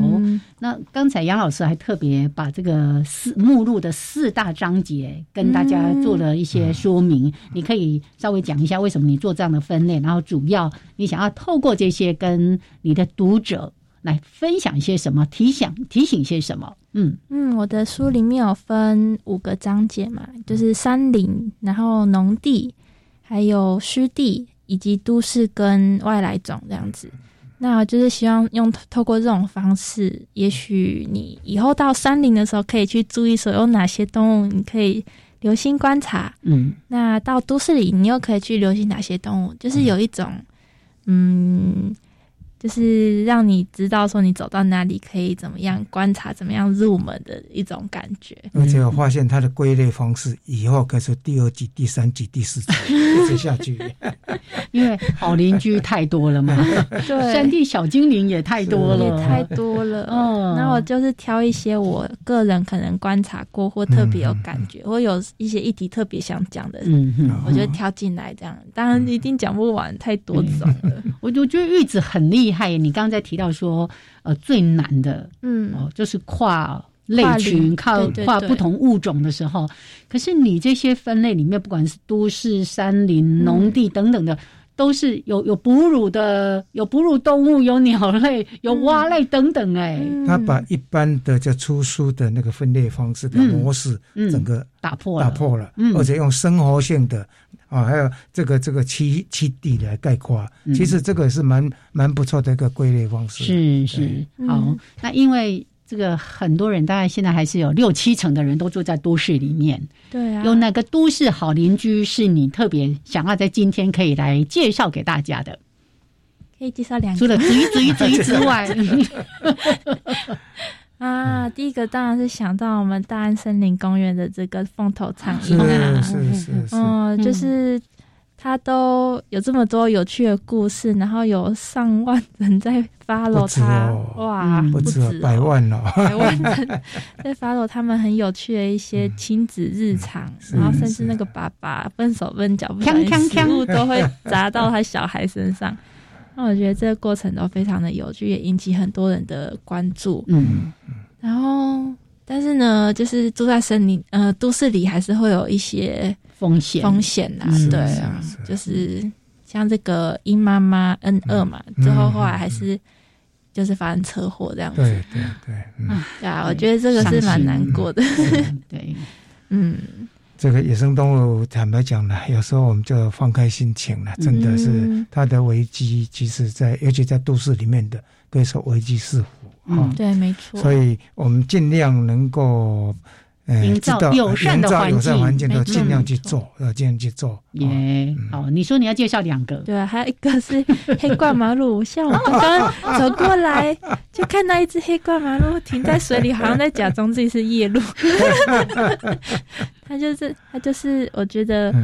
那刚才杨老师还特别把这个四目录的四大章节跟大家做了一些说明，你可以稍微讲一下为什么你做这样的分类，然后主要你想要透过这些跟你的读者。来分享一些什么，提醒提醒一些什么？嗯嗯，我的书里面有分五个章节嘛，就是山林，然后农地，还有湿地，以及都市跟外来种这样子。那就是希望用透过这种方式，也许你以后到山林的时候，可以去注意说有哪些动物，你可以留心观察。嗯，那到都市里，你又可以去留心哪些动物？就是有一种，嗯。就是让你知道说你走到哪里可以怎么样观察，怎么样入门的一种感觉。而且我发现它的归类方式以后可以说第二季、第三季、第四季一直下去，因为好邻居太多了嘛。对，山地小精灵也太多了，也太多了。嗯，那我就是挑一些我个人可能观察过或特别有感觉，或有一些议题特别想讲的，嗯嗯，我就挑进来这样。当然一定讲不完，太多种了。我我觉得玉子很厉害。害，你刚刚在提到说，呃，最难的，嗯，哦，就是跨类群、靠跨不同物种的时候。可是你这些分类里面，不管是都市、山林、农地等等的，都是有有哺乳的，有哺乳动物，有鸟类，有蛙类等等。哎，他把一般的叫出书的那个分类方式的模式，整个打破了。打破了，而且用生活性的。啊，还有这个这个栖栖地来概括，其实这个是蛮蛮不错的一个归类方式。是是，好，那因为这个很多人，大概现在还是有六七成的人都住在都市里面。对啊，有哪个都市好邻居是你特别想要在今天可以来介绍给大家的？可以介绍两个，除了追追追之外。啊，第一个当然是想到我们大安森林公园的这个凤头苍鹰啊，是是是，嗯，就是它都有这么多有趣的故事，然后有上万人在 follow 它，哇，不止百万了，百万人 在 follow 他们很有趣的一些亲子日常，然后甚至那个爸爸笨手笨脚不小心食物都会砸到他小孩身上。那我觉得这个过程都非常的有趣，也引起很多人的关注。嗯，然后但是呢，就是住在森林呃都市里，还是会有一些风险风险呐。对啊，就是像这个鹰妈妈 N 二嘛，最后后来还是就是发生车祸这样子。对对对，对啊，我觉得这个是蛮难过的。对，嗯。这个野生动物，坦白讲呢，有时候我们就放开心情了。真的是它的危机，其实，在尤其在都市里面的，可以说危机四伏。嗯，对，没错。所以我们尽量能够。营造友善的环境，都尽量去做，要尽量去做。耶，好，你说你要介绍两个，对，还有一个是 黑冠马鹿，像我刚刚走过来，就看到一只黑冠马鹿停在水里，好像在假装自己是夜鹭。他就是，他就是，我觉得。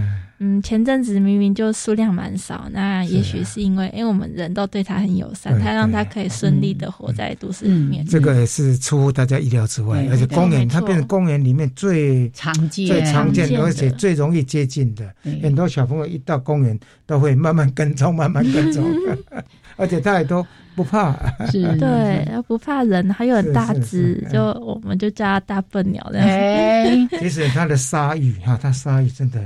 嗯，前阵子明明就数量蛮少，那也许是因为，因为我们人都对它很友善，它让它可以顺利的活在都市里面。这个也是出乎大家意料之外，而且公园它变成公园里面最常见、最常见，而且最容易接近的。很多小朋友一到公园都会慢慢跟踪，慢慢跟踪，而且他也都不怕。是，对，不怕人，还有很大只，就我们就叫它大笨鸟这样。其实它的鲨鱼哈，它鲨鱼真的。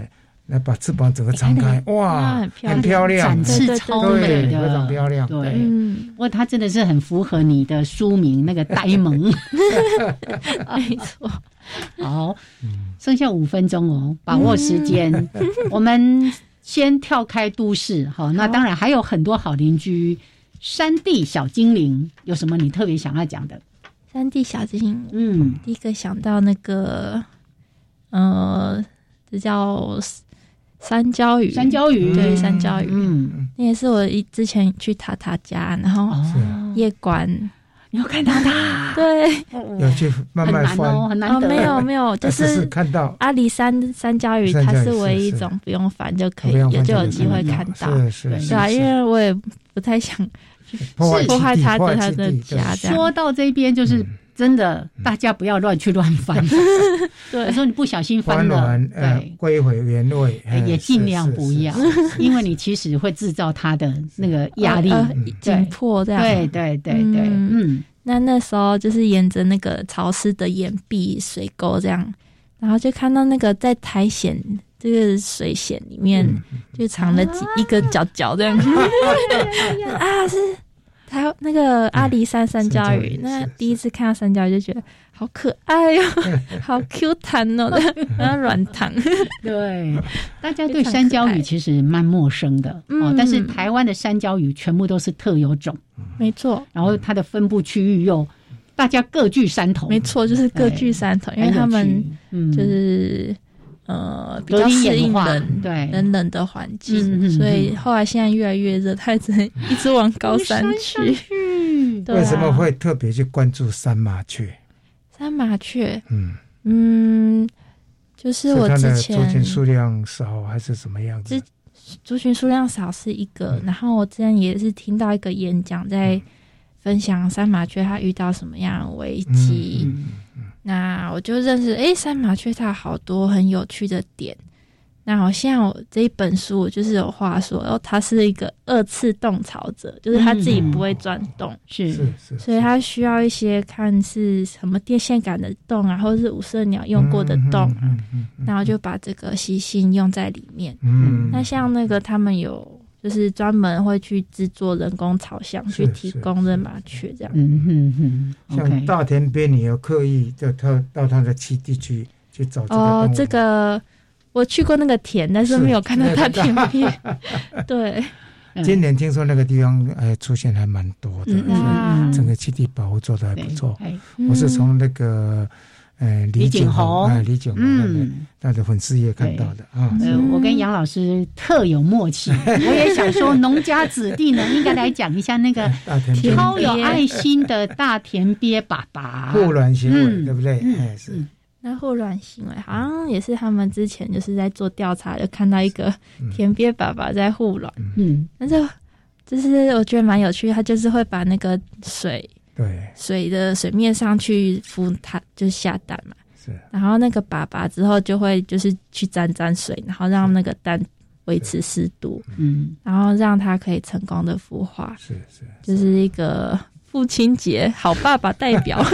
来把翅膀整个张开，哇，很漂亮，展翅超美的，非常漂亮。对，不过它真的是很符合你的书名那个呆萌。没错。好，剩下五分钟哦，把握时间。我们先跳开都市，好，那当然还有很多好邻居，山地小精灵，有什么你特别想要讲的？山地小精灵，嗯，第一个想到那个，呃，这叫山椒鱼，山椒鱼，对，山椒鱼，嗯，那也是我一之前去塔塔家，然后夜观，你有看到它？对，要去慢慢翻，很难得，没有没有，就是看到。阿里山山椒鱼，它是唯一一种不用翻就可以，也就有机会看到，是是啊，因为我也不太想。破坏他的他的家。说到这边，就是真的，大家不要乱去乱翻。对，有时候你不小心翻了，对，归回原位，也尽量不要，因为你其实会制造他的那个压力紧迫这样。对对对对，嗯。那那时候就是沿着那个潮湿的岩壁水沟这样，然后就看到那个在苔藓这个水藓里面就藏了几一个角角这样。啊，是。还有那个阿里山山椒鱼，那第一次看到山椒鱼就觉得好可爱哟，好 Q 弹哦，然后软糖。对，大家对山椒鱼其实蛮陌生的哦，但是台湾的山椒鱼全部都是特有种，没错。然后它的分布区域又大家各具山头，没错，就是各具山头，因为他们就是。呃，比较适应冷对冷冷的环境，所以后来现在越来越热，它只能一直往高山去。为什么会特别去关注山麻雀？山麻雀，嗯嗯，就是我之前族群数量少还是什么样子？族群数量少是一个，然后我之前也是听到一个演讲，在分享山麻雀它遇到什么样危机。那我就认识，哎，三麻雀它好多很有趣的点。那好像我这一本书我就是有话说，然后它是一个二次洞巢者，就是它自己不会钻洞，是是，所以它需要一些看是什么电线杆的洞啊，或者是五色鸟用过的洞啊，然后就把这个习性用在里面。嗯，那像那个他们有。就是专门会去制作人工巢箱，去提供的麻雀这样。嗯哼哼，像大田边，你有刻意就他到他的栖地去去找这个哦，这个我去过那个田，但是没有看到大田边。对，今年听说那个地方哎出现还蛮多的，整个栖地保护做的还不错。我是从那个。哎，李景宏，哎，李景宏，嗯，他的粉丝也看到的啊。呃，我跟杨老师特有默契，我也想说，农家子弟呢，应该来讲一下那个超有爱心的大田鳖爸爸护卵行为，对不对？哎，是。那护卵行为好像也是他们之前就是在做调查，就看到一个田鳖爸爸在护卵。嗯，但是就是我觉得蛮有趣，他就是会把那个水。对水的水面上去孵它，就是下蛋嘛。是，然后那个粑粑之后就会就是去沾沾水，然后让那个蛋维持湿度，嗯，然后让它可以成功的孵化。是是，就是一个父亲节好爸爸代表。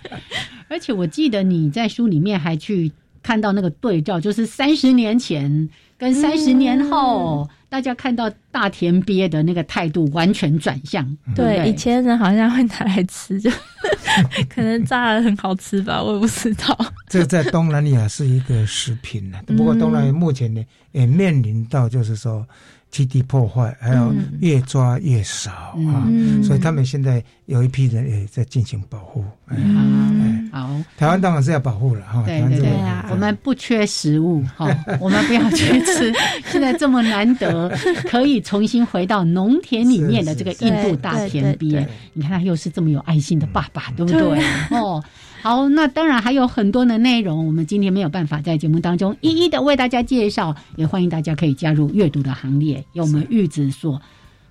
而且我记得你在书里面还去看到那个对照，就是三十年前跟三十年后。大家看到大田鳖的那个态度完全转向，对，以前人好像会拿来吃，就 可能炸的很好吃吧，我也不知道。这在东南亚是一个食品呢，不过东南亚目前呢也面临到就是说。基地破坏，还有越抓越少啊，所以他们现在有一批人也在进行保护。嗯，好，台湾当然是要保护了哈。对对对啊，我们不缺食物哈，我们不要去吃。现在这么难得，可以重新回到农田里面的这个印度大田鳖，你看他又是这么有爱心的爸爸，对不对？哦。好，那当然还有很多的内容，我们今天没有办法在节目当中一一的为大家介绍，也欢迎大家可以加入阅读的行列，有我们玉子所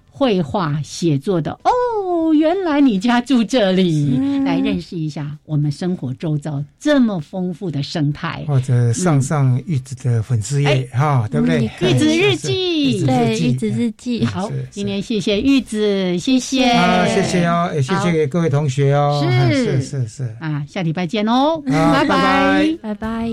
绘画写作的哦。哦，原来你家住这里，来认识一下我们生活周遭这么丰富的生态，或者上上玉子的粉丝页哈，对不对？玉子日记，对，玉子日记。好，今天谢谢玉子，谢谢，好，谢谢哦，也谢谢各位同学哦，是。是是是，啊，下礼拜见哦，拜拜。拜拜。